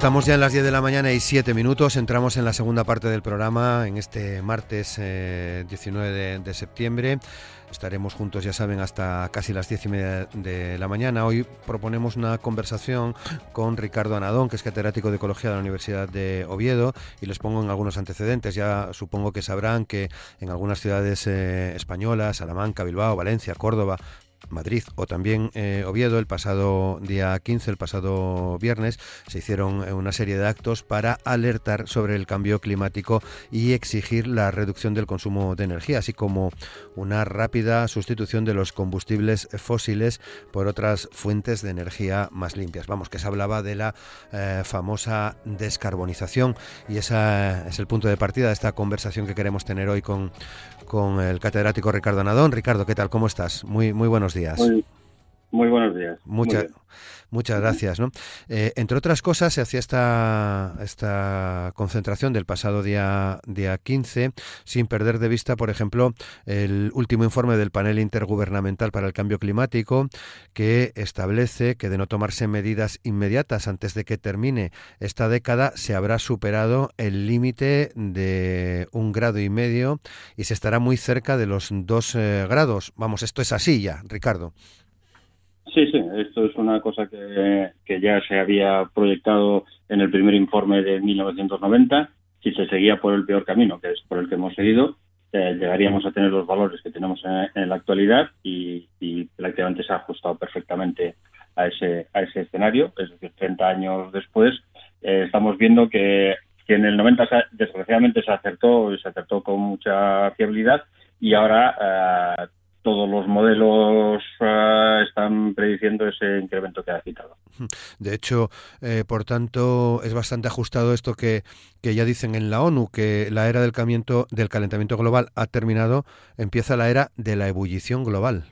Estamos ya en las 10 de la mañana y 7 minutos. Entramos en la segunda parte del programa en este martes 19 eh, de, septiembre. Estaremos juntos, ya saben, hasta casi las 10 y media de la mañana. Hoy proponemos una conversación con Ricardo Anadón, que es catedrático de Ecología de la Universidad de Oviedo, y les pongo en algunos antecedentes. Ya supongo que sabrán que en algunas ciudades eh, españolas, Salamanca, Bilbao, Valencia, Córdoba, Madrid o también eh, Oviedo, el pasado día 15, el pasado viernes, se hicieron eh, una serie de actos para alertar sobre el cambio climático y exigir la reducción del consumo de energía, así como una rápida sustitución de los combustibles fósiles por otras fuentes de energía más limpias. Vamos, que se hablaba de la eh, famosa descarbonización y ese es el punto de partida de esta conversación que queremos tener hoy con, con el catedrático Ricardo Nadón. Ricardo, ¿qué tal? ¿Cómo estás? Muy, muy buenos días. Muy, buenos días. Muchas, muchas gracias. ¿no? Eh, entre otras cosas, se hacía esta, esta concentración del pasado día, día 15, sin perder de vista, por ejemplo, el último informe del panel intergubernamental para el cambio climático, que establece que de no tomarse medidas inmediatas antes de que termine esta década, se habrá superado el límite de un grado y medio y se estará muy cerca de los dos eh, grados. Vamos, esto es así ya, Ricardo. Sí, sí, esto es una cosa que, ya se había proyectado en el primer informe de 1990. Si se seguía por el peor camino, que es por el que hemos seguido, eh, llegaríamos a tener los valores que tenemos en, la actualidad y, prácticamente se ha ajustado perfectamente a ese, a ese escenario. Es decir, 30 años después, eh, estamos viendo que, en el 90 desgraciadamente se acertó, se acertó con mucha fiabilidad y ahora eh, todos los modelos ese incremento que ha citado. De hecho, eh, por tanto, es bastante ajustado esto que, que ya dicen en la ONU, que la era del calentamiento, del calentamiento global ha terminado, empieza la era de la ebullición global.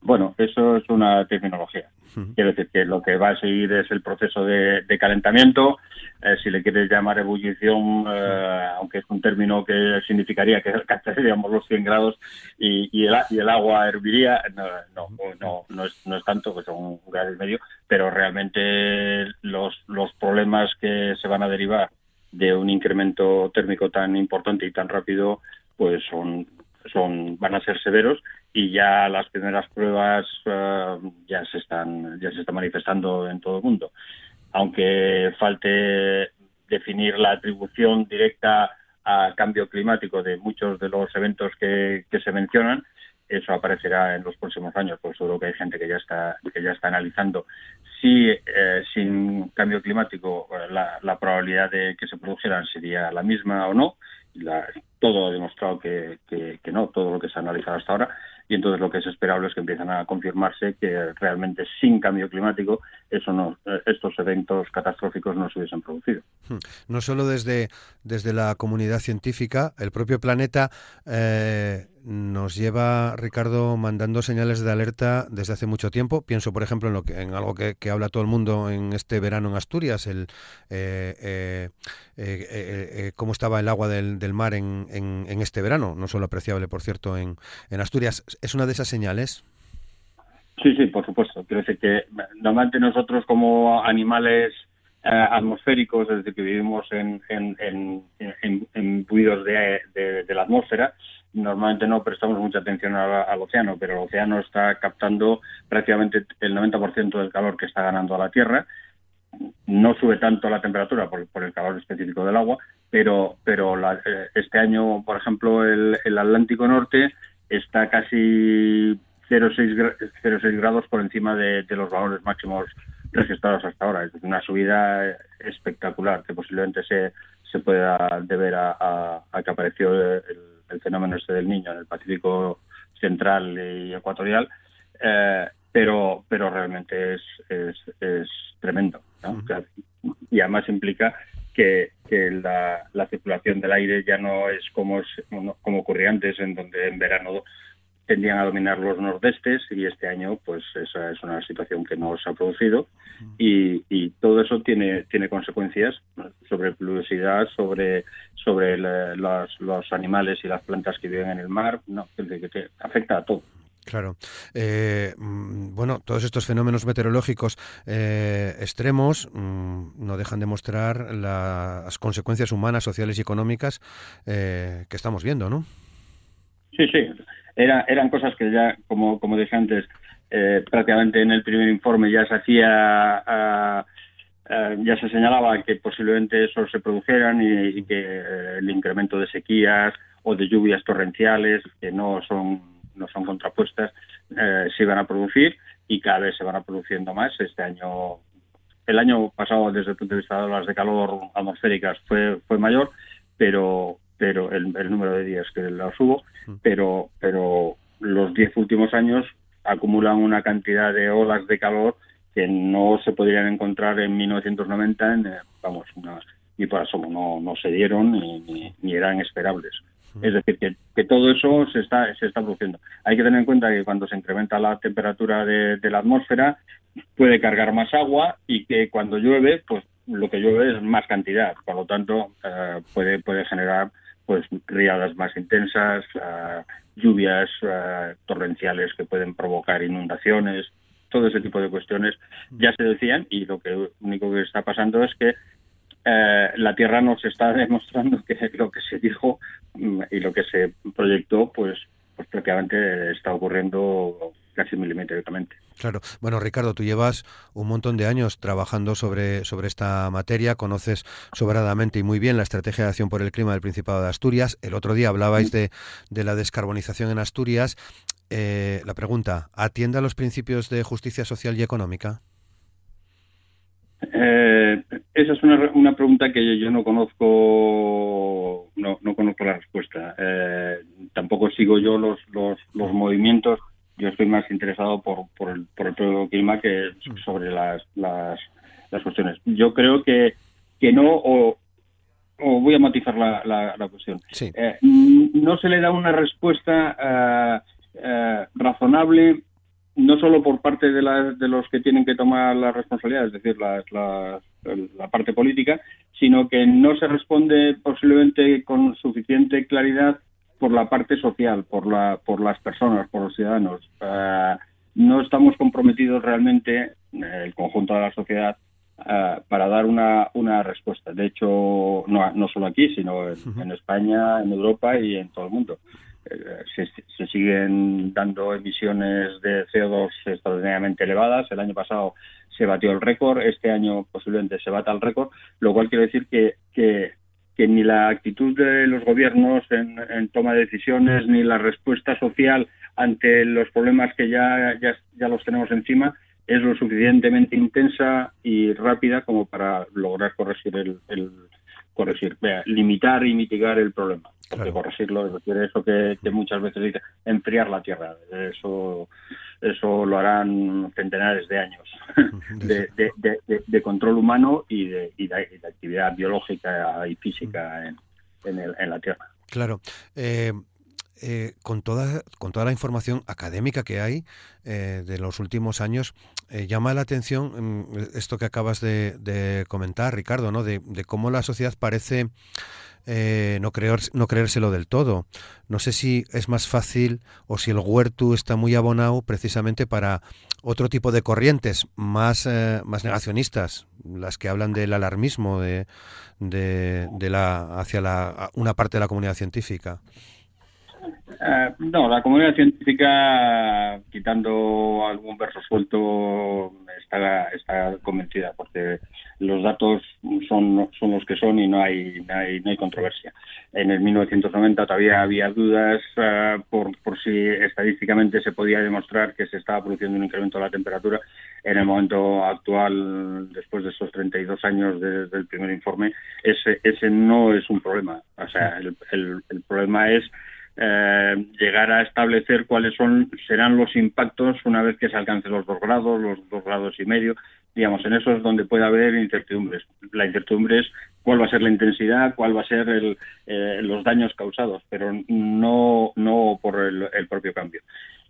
Bueno, eso es una terminología. Quiero decir que lo que va a seguir es el proceso de, calentamiento. Eh, si le quieres llamar ebullición, eh, aunque es un término que significaría que alcanzaríamos los 100 grados y, el, y el agua herviría, no, no, no, es, no es tanto, que son un grado y medio, pero realmente los, los problemas que se van a derivar de un incremento térmico tan importante y tan rápido, pues son son van a ser severos y ya las primeras pruebas eh, ya se están ya se están manifestando en todo el mundo. Aunque falte definir la atribución directa a cambio climático de muchos de los eventos que, se mencionan eso aparecerá en los próximos años pues seguro que hay gente que ya está que ya está analizando si eh, sin cambio climático la, la probabilidad de que se produjeran sería la misma o no todo ha demostrado que, que, no, todo lo que se ha analizado hasta ahora, y entonces lo que es esperable es que empiezan a confirmarse que realmente sin cambio climático eso no, estos eventos catastróficos no se hubiesen producido. Hmm. No solo desde, desde la comunidad científica, el propio planeta eh, nos lleva, Ricardo, mandando señales de alerta desde hace mucho tiempo. Pienso, por ejemplo, en, lo que, en algo que, habla todo el mundo en este verano en Asturias, el eh, eh, eh, cómo estaba el agua del, mar en, en, este verano, no solo apreciable, por cierto, en, en Asturias. ¿Es una de esas señales? Sí, sí, por supuesto. Quiero decir que normalmente nosotros como animales atmosféricos, desde que vivimos en, en, en, en, de, de la atmósfera, normalmente no prestamos mucha atención al, océano, pero el océano está captando prácticamente el 90% del calor que está ganando a la Tierra. No sube tanto la temperatura por, el calor específico del agua, pero, pero eh, este año, por ejemplo, el, Atlántico Norte está casi 0,6 grados por encima de, los valores máximos registrados hasta ahora. Es una subida espectacular que posiblemente se, se pueda deber a, a que apareció el el fenómeno este del niño en el Pacífico Central y Ecuatorial, eh, pero, pero realmente es, es, tremendo. Y además implica que, la, circulación del aire ya no es como, como ocurría antes, en donde en verano tendían a dominar los nordestes y este año pues esa es una situación que no se ha producido y, y todo eso tiene tiene consecuencias sobre pluviosidad, sobre sobre los, los, animales y las plantas que viven en el mar, no, que, afecta a todo. Claro. Eh, mm, bueno, todos estos fenómenos meteorológicos eh, extremos mm, no dejan de mostrar las consecuencias humanas, sociales y económicas eh, que estamos viendo, ¿no? Sí, sí. Era, eran cosas que ya, como, como dije antes, prácticamente en el primer informe ya se hacía... ya se señalaba que posiblemente eso se produjeran y que el incremento de sequías o de lluvias torrenciales, que no son no son contrapuestas, eh, se iban a producir y cada vez se van a produciendo más. Este año, el año pasado, desde el punto de vista de las de calor atmosféricas, fue, fue mayor, pero pero el, número de días que las hubo, mm. pero, pero los diez últimos años acumulan una cantidad de olas de calor que no se podrían encontrar en 1990, en, eh, vamos, ni por asomo, no, no se dieron ni, ni eran esperables. Es decir, que, todo eso se está, se está produciendo. Hay que tener en cuenta que cuando se incrementa la temperatura de, la atmósfera puede cargar más agua y que cuando llueve, pues lo que llueve es más cantidad. Por lo tanto, eh, puede, puede generar pues riadas más intensas, eh, lluvias eh, torrenciales que pueden provocar inundaciones, todo ese tipo de cuestiones ya se decían y lo que único que está pasando es que eh, la Tierra nos está demostrando que lo que se dijo mm, y lo que se proyectó, pues, pues prácticamente está ocurriendo casi milimétricamente. Claro. Bueno, Ricardo, tú llevas un montón de años trabajando sobre, sobre esta materia, conoces sobradamente y muy bien la estrategia de acción por el clima del Principado de Asturias. El otro día hablabais de, de la descarbonización en Asturias. Eh, la pregunta, ¿atiende a los principios de justicia social y económica? Eh, esa es una, una, pregunta que yo no conozco, no, no conozco la respuesta. Eh, tampoco sigo yo los, los, los, movimientos. Yo estoy más interesado por, por, el, por el propio clima que sobre las, las, las cuestiones. Yo creo que, que no, o, o voy a matizar la, la, cuestión. Eh, no se le da una respuesta eh, razonable no solo por parte de, de los que tienen que tomar la responsabilidad, es decir, la, la, parte política, sino que no se responde posiblemente con suficiente claridad por la parte social, por, la, por las personas, por los ciudadanos. Eh, no estamos comprometidos realmente, el conjunto de la sociedad, eh, para dar una, una respuesta. De hecho, no, no solo aquí, sino en España, en Europa y en todo el mundo. Eh, se, siguen dando emisiones de CO2 extraordinariamente elevadas. El año pasado se batió el récord, este año posiblemente se bata el récord, lo cual quiere decir que, que, ni la actitud de los gobiernos en, toma de decisiones, ni la respuesta social ante los problemas que ya, ya, ya los tenemos encima, es lo suficientemente intensa y rápida como para lograr corregir el, el corregir, limitar y mitigar el problema porque corregirlo es decir, eso que, muchas veces dice enfriar la tierra. Eso eso lo harán centenares de años de, control humano y de, actividad biológica y física en, en, la tierra. Claro. Eh, eh, con, toda, con toda la información académica que hay eh, de los últimos años, llama la atención mm, esto que acabas de, de comentar, Ricardo, ¿no? de, cómo la sociedad parece eh, no, creer, no creérselo del todo. No sé si es más fácil o si el huerto está muy abonado precisamente para otro tipo de corrientes más, eh, más negacionistas, las que hablan del alarmismo de, de, de la, hacia la, una parte de la comunidad científica. Eh, no, la comunidad científica, quitando algún verso suelto, está, convencida, porque los datos son, son los que son y no hay, no hay, no hay controversia. En el 1990 todavía había dudas eh, por, por si estadísticamente se podía demostrar que se estaba produciendo un incremento de la temperatura. En el momento actual, después de esos 32 años desde el primer informe, ese, ese no es un problema. O sea, el, el problema es eh, llegar a establecer cuáles son serán los impactos una vez que se alcancen los dos grados, los dos grados y medio, digamos, en eso es donde puede haber incertidumbres. La incertidumbre es cuál va a ser la intensidad, cuál va a ser el, eh, los daños causados, pero no, no por el, propio cambio.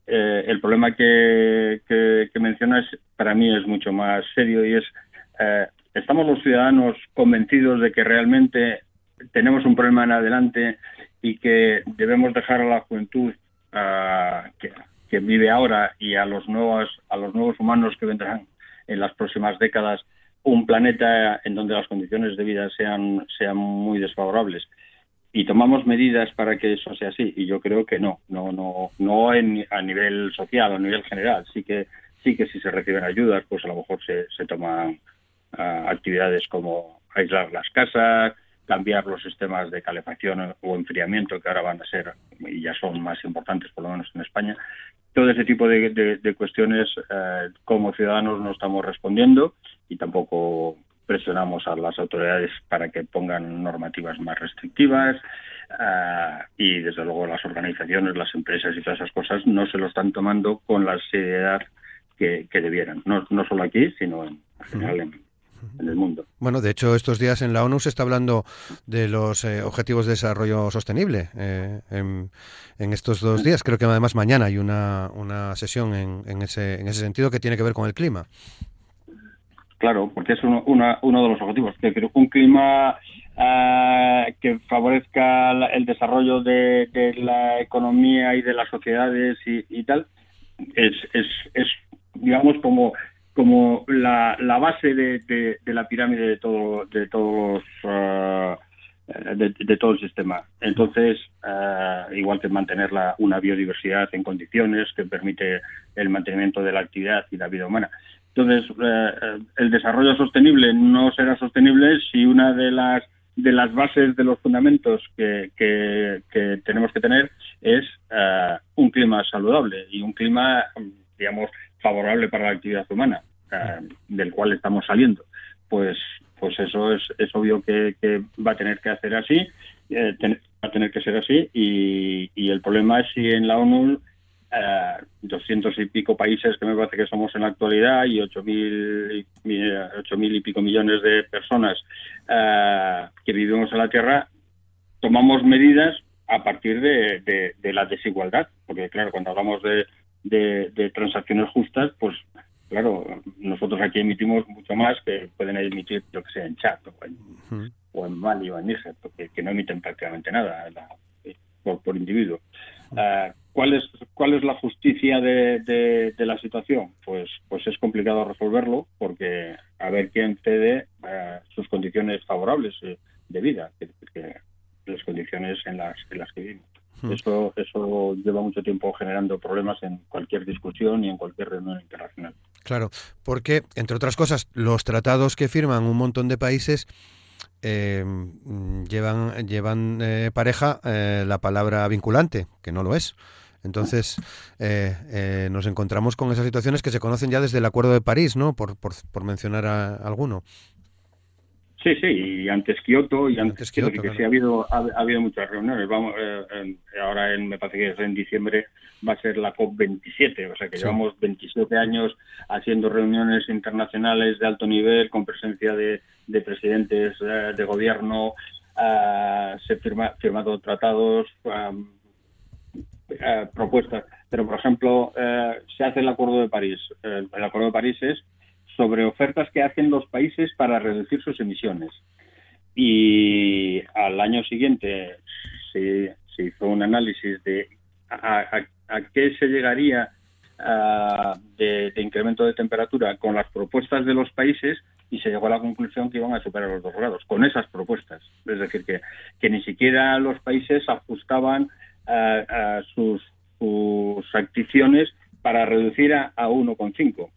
Eh, el problema que, que, mencionas para mí es mucho más serio y es, eh, ¿estamos los ciudadanos convencidos de que realmente tenemos un problema en adelante y que debemos dejar a la juventud que, que, vive ahora y a los nuevos a los nuevos humanos que vendrán en las próximas décadas un planeta en donde las condiciones de vida sean, sean muy desfavorables. Y tomamos medidas para que eso sea así. Y yo creo que no, no, no, no a nivel social, a nivel general. Sí que, sí que si se reciben ayudas, pues a lo mejor se, se toman ah, actividades como aislar las casas, cambiar los sistemas de calefacción o enfriamiento que ahora van a ser y ya son más importantes por lo menos en España. Todo ese tipo de, cuestiones eh, como ciudadanos no estamos respondiendo y tampoco presionamos a las autoridades para que pongan normativas más restrictivas eh, y desde luego las organizaciones, las empresas y todas esas cosas no se lo están tomando con la seriedad que, debieran, no, no solo aquí, sino en general en, en el mundo. Bueno, de hecho, estos días en la ONU se está hablando de los eh, Objetivos de Desarrollo Sostenible. Eh, en, estos dos días, creo que además mañana hay una, una sesión en, en, ese, en ese sentido que tiene que ver con el clima. Claro, porque es uno, uno de los objetivos, que un clima eh, que favorezca el desarrollo de, la economía y de las sociedades y, y tal, es, es, es, digamos, como como la, base de, la pirámide de todo de todos uh, de, todo el sistema. Entonces uh, igual que mantener la, una biodiversidad en condiciones que permite el mantenimiento de la actividad y la vida humana. Entonces uh, el desarrollo sostenible no será sostenible si una de las de las bases de los fundamentos que, que, que tenemos que tener es un clima saludable y un clima digamos favorable para la actividad humana, eh, del cual estamos saliendo. Pues, pues eso es, es obvio que, va a tener que hacer así, eh, va a tener que ser así, y, el problema es si en la ONU eh, 200 y pico países que me parece que somos en la actualidad y 8.000 ocho mil y pico millones de personas eh, que vivimos en la Tierra, tomamos medidas a partir de, de la desigualdad, porque claro, cuando hablamos de, de, transacciones justas, pues claro, nosotros aquí emitimos mucho más que pueden emitir, yo que sé, en chat o en, Mali o en Níger, porque que no emiten prácticamente nada por, individuo. Ah, ¿cuál, es, ¿Cuál es la justicia de, de, la situación? Pues, pues es complicado resolverlo porque a ver quién cede ah, sus condiciones favorables eh, de vida, que, las condiciones en las, en las que vivimos. Hmm. Eso, eso lleva mucho tiempo generando problemas en cualquier discusión y en cualquier reunión internacional. Claro, porque, entre otras cosas, los tratados que firman un montón de países eh, llevan, llevan eh, pareja eh, la palabra vinculante, que no lo es. Entonces, nos encontramos con esas situaciones que se conocen ya desde el Acuerdo de París, ¿no? Por, por, por mencionar a alguno. Sí, sí, y antes Kioto, y antes, Kioto, que sí ha habido, ha, habido muchas reuniones. Vamos, eh, ahora en, me parece que es en diciembre va a ser la COP27, o sea que llevamos 27 años haciendo reuniones internacionales de alto nivel con presencia de, presidentes eh, de gobierno, uh, se firma, firmado tratados, propuestas. Pero, por ejemplo, se hace el Acuerdo de París. el Acuerdo de París es sobre ofertas que hacen los países para reducir sus emisiones. Y al año siguiente se, hizo un análisis de a, qué se llegaría de, incremento de temperatura con las propuestas de los países y se llegó a la conclusión que iban a superar los dos grados con esas propuestas. Es decir, que, que ni siquiera los países ajustaban sus, sus acticiones para reducir a, a 1,5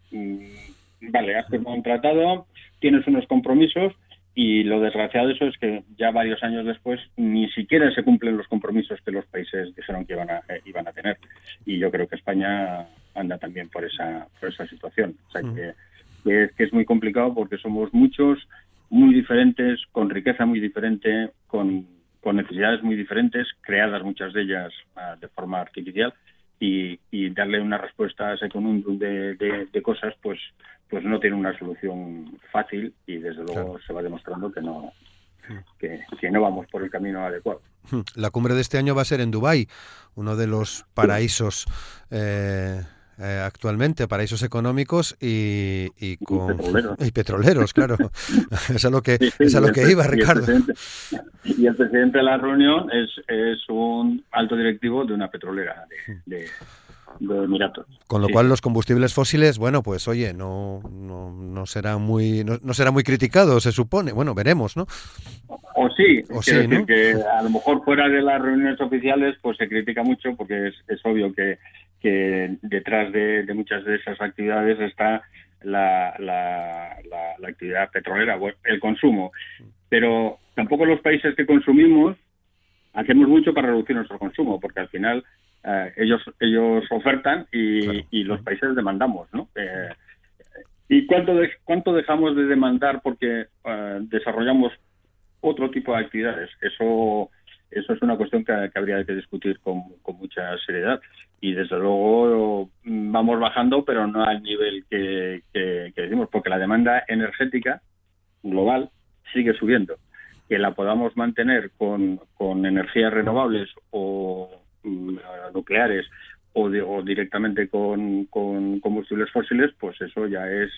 vale, has firmado un tratado, tienes unos compromisos y lo desgraciado de eso es que ya varios años después ni siquiera se cumplen los compromisos que los países dijeron que iban a, eh, iban a tener. Y yo creo que España anda también por esa, por esa situación. O sea, que, que, es, muy complicado porque somos muchos, muy diferentes, con riqueza muy diferente, con, con necesidades muy diferentes, creadas muchas de ellas ah, de forma artificial y, darle una respuesta a ese conjunto de, de, cosas, pues, pues no tiene una solución fácil y desde luego se va demostrando que no, que, que, no vamos por el camino adecuado. La cumbre de este año va a ser en Dubái, uno de los paraísos eh, eh, actualmente, paraísos económicos y, y, con, y petroleros. claro. es a lo que, es a lo que iba, Ricardo. Y el, presidente de la reunión es, es un alto directivo de una petrolera de, Emiratos. Con lo cual los combustibles fósiles, bueno, pues oye, no, no, no será muy no, será muy criticado, se supone. Bueno, veremos, ¿no? O sí, o sí decir que a lo mejor fuera de las reuniones oficiales pues se critica mucho porque es, es obvio que que detrás de, muchas de esas actividades está la, actividad petrolera, el consumo. Pero tampoco los países que consumimos hacemos mucho para reducir nuestro consumo, porque al final eh, ellos ellos ofertan y, los países demandamos, ¿no? Eh, ¿Y cuánto, cuánto dejamos de demandar porque eh, desarrollamos otro tipo de actividades? Eso eso es una cuestión que, habría que discutir con, mucha seriedad. Y desde luego mm, vamos bajando, pero no al nivel que, decimos, porque la demanda energética global sigue subiendo. Que la podamos mantener con, energías renovables o mm, nucleares o, directamente con, combustibles fósiles, pues eso ya es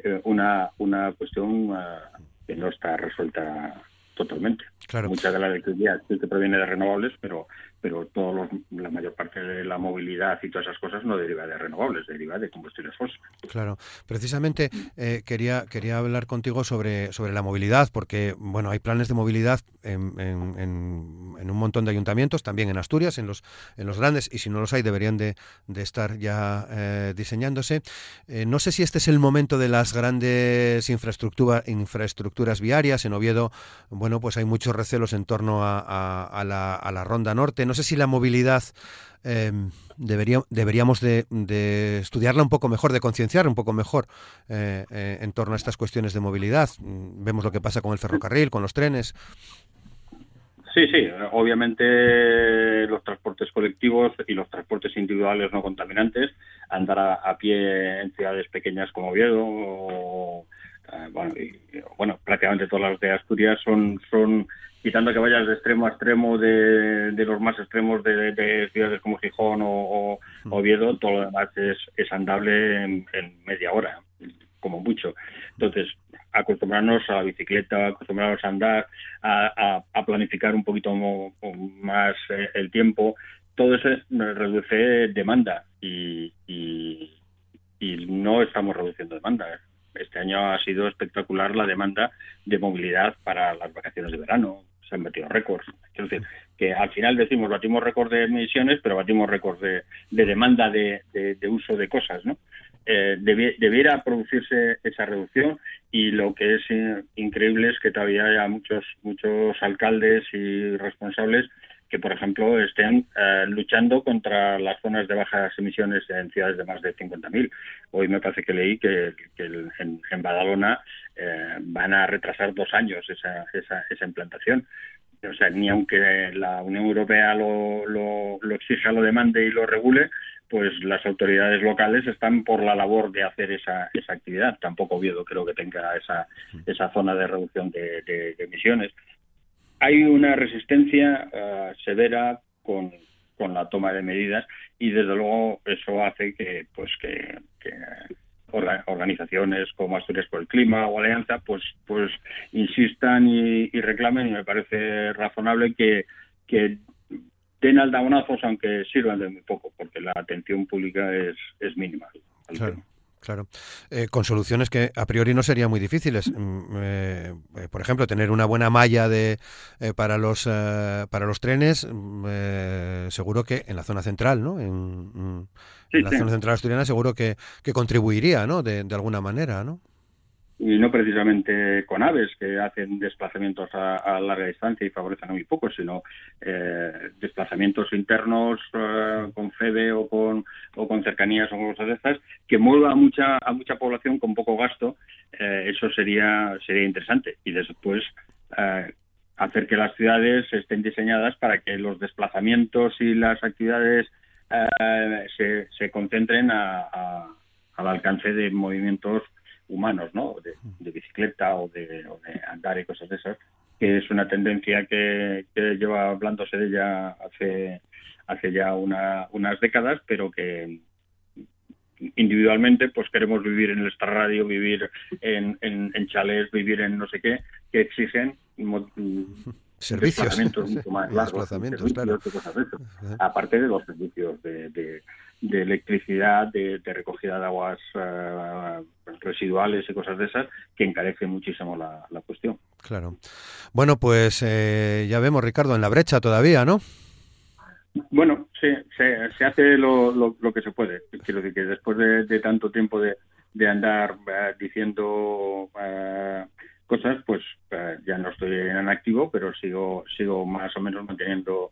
eh, una, una cuestión ah, que no está resuelta totalmente. Claro. Mucha de la electricidad sí que proviene de renovables, pero pero todo la mayor parte de la movilidad y todas esas cosas no deriva de renovables, deriva de combustibles fósiles. Claro, precisamente eh, quería quería hablar contigo sobre sobre la movilidad, porque bueno hay planes de movilidad en, un montón de ayuntamientos, también en Asturias, en los en los grandes y si no los hay deberían de, estar ya eh, diseñándose. Eh, no sé si este es el momento de las grandes infraestructura, infraestructuras viarias en Oviedo. Bueno, pues hay muchos recelos en torno a, la, a la ronda norte no sé si la movilidad em, deberíamos de, estudiarla un poco mejor, de concienciar un poco mejor eh, eh, en torno a estas cuestiones de movilidad. Mm, vemos lo que pasa con el ferrocarril, con los trenes. Sí, sí, obviamente los transportes colectivos y los transportes individuales no contaminantes, andar a, pie en ciudades pequeñas como Oviedo o, eh, bueno, bueno, prácticamente todas las de Asturias son quitando que vayas de extremo a extremo de, los más extremos de, ciudades como Gijón o, Oviedo, todo lo demás es, andable en, media hora, como mucho. Entonces, acostumbrarnos a la bicicleta, acostumbrarnos a andar, a, planificar un poquito más eh, el tiempo, todo eso reduce demanda y, y no estamos reduciendo demanda. Este año ha sido espectacular la demanda de movilidad para las vacaciones de verano, se han batido récords. Es decir, que al final decimos batimos récord de emisiones, pero batimos récord de, demanda de, uso de cosas, ¿no? Eh, debiera producirse esa reducción y lo que es increíble es que todavía haya muchos muchos alcaldes y responsables que, por ejemplo, estén eh, luchando contra las zonas de bajas emisiones en ciudades de más de 50.000. Hoy me parece que leí que, en, Badalona eh, van a retrasar dos años esa, esa, esa implantación. O sea, ni aunque la Unión Europea lo, lo, lo exija, lo demande y lo regule, pues las autoridades locales están por la labor de hacer esa, esa actividad. Tampoco Oviedo creo que tenga esa, esa zona de reducción de emisiones hay una resistencia eh, severa con, la toma de medidas y desde luego eso hace que pues que, organizaciones como Asturias por el Clima o Alianza pues pues insistan y, reclamen y me parece razonable que, que den aldabonazos aunque sirvan de muy poco porque la atención pública es, es mínima. Claro, eh, con soluciones que a priori no serían muy difíciles. Mm, eh, eh, por ejemplo, tener una buena malla de para los para los trenes, mm, seguro que en la zona central, ¿no? En, mm, la zona central asturiana, seguro que, que contribuiría, ¿no? De, de alguna manera, ¿no? Y no precisamente con aves que hacen desplazamientos a, larga distancia y favorecen a muy poco, sino eh, desplazamientos internos eh, con FEBE o con, o con cercanías o cosas de estas que mueva a mucha, a mucha población con poco gasto, eh, eso sería, sería interesante. Y después hacer que las ciudades estén diseñadas para que los desplazamientos y las actividades se, se, concentren al alcance de movimientos humanos, ¿no? De, bicicleta o de, andar y cosas de esas, que es una tendencia que, lleva hablándose de ella hace, hace ya unas décadas, pero que individualmente pues queremos vivir en el radio, vivir en, en, en chalés, vivir en no sé qué, que exigen servicios. mucho más largos, aparte de los servicios de, electricidad, de, recogida de aguas eh, residuales y cosas de esas, que encarecen muchísimo la, cuestión. Claro. Bueno, pues eh, ya vemos, Ricardo, en la brecha todavía, ¿no? Bueno, sí, se, se hace lo, lo, que se puede. Quiero decir que después de, tanto tiempo de, de andar eh, diciendo cosas, pues ya no estoy en activo, pero sigo sigo más o menos manteniendo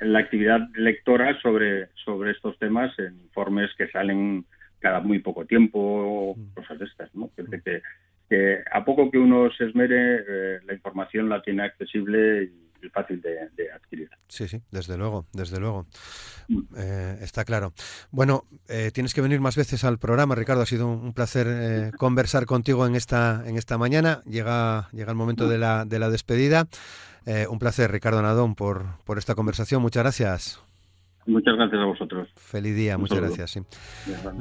la actividad lectora sobre sobre estos temas en informes que salen cada muy poco tiempo, mm. cosas de estas, ¿no? Que, que, a poco que uno se esmere, eh, la información la tiene accesible y fácil de, adquirir. Sí, sí, desde luego, desde luego. Mm. Eh, está claro. Bueno, eh, tienes que venir más veces al programa, Ricardo. Ha sido un, placer eh, conversar contigo en esta, en esta mañana. Llega, llega el momento de la, de la despedida. Un placer, Ricardo Nadón, por, por esta conversación. Muchas gracias. Muchas gracias a vosotros. Feliz día, muchas gracias.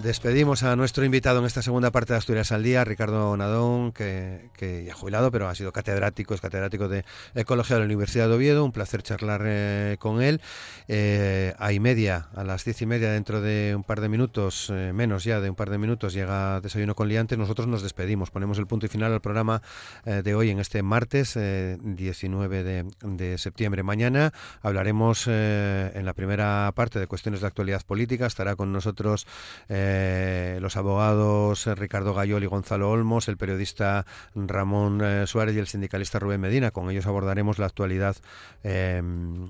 Despedimos a nuestro invitado en esta segunda parte de Asturias al Día, Ricardo Nadón, que, ya ha jubilado, pero ha sido catedrático, es catedrático de Ecología de la Universidad de Oviedo. Un placer charlar eh, con él. Eh, a y media, a las diez y media, dentro de un par de minutos, eh, menos ya de un par de minutos, llega Desayuno con Liantes. Nosotros nos despedimos, ponemos el punto y final al programa de hoy en este martes 19 de, de, septiembre. Mañana hablaremos en la primera parte de cuestiones de actualidad política. Estará con nosotros eh, los abogados eh, Ricardo Gayol y Gonzalo Olmos, el periodista Ramón eh, Suárez y el sindicalista Rubén Medina. Con ellos abordaremos la actualidad em,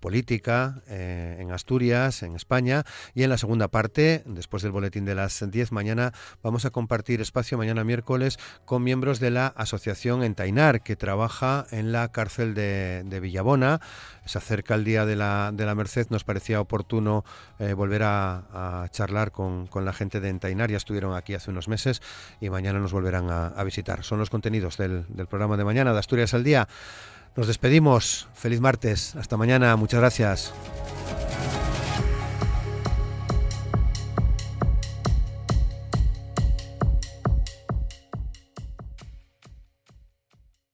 política en Asturias, en España. Y en la segunda parte, después del boletín de las 10 mañana, vamos a compartir espacio mañana miércoles con miembros de la asociación Entainar, que trabaja en la cárcel de, de Villabona. Se acerca el día de la, de la Merced. Parecía oportuno eh, volver a, charlar con, la gente de Entainar. Ya estuvieron aquí hace unos meses y mañana nos volverán a, visitar. Son los contenidos del, del programa de mañana de Asturias al Día. Nos despedimos. Feliz martes. Hasta mañana. Muchas gracias.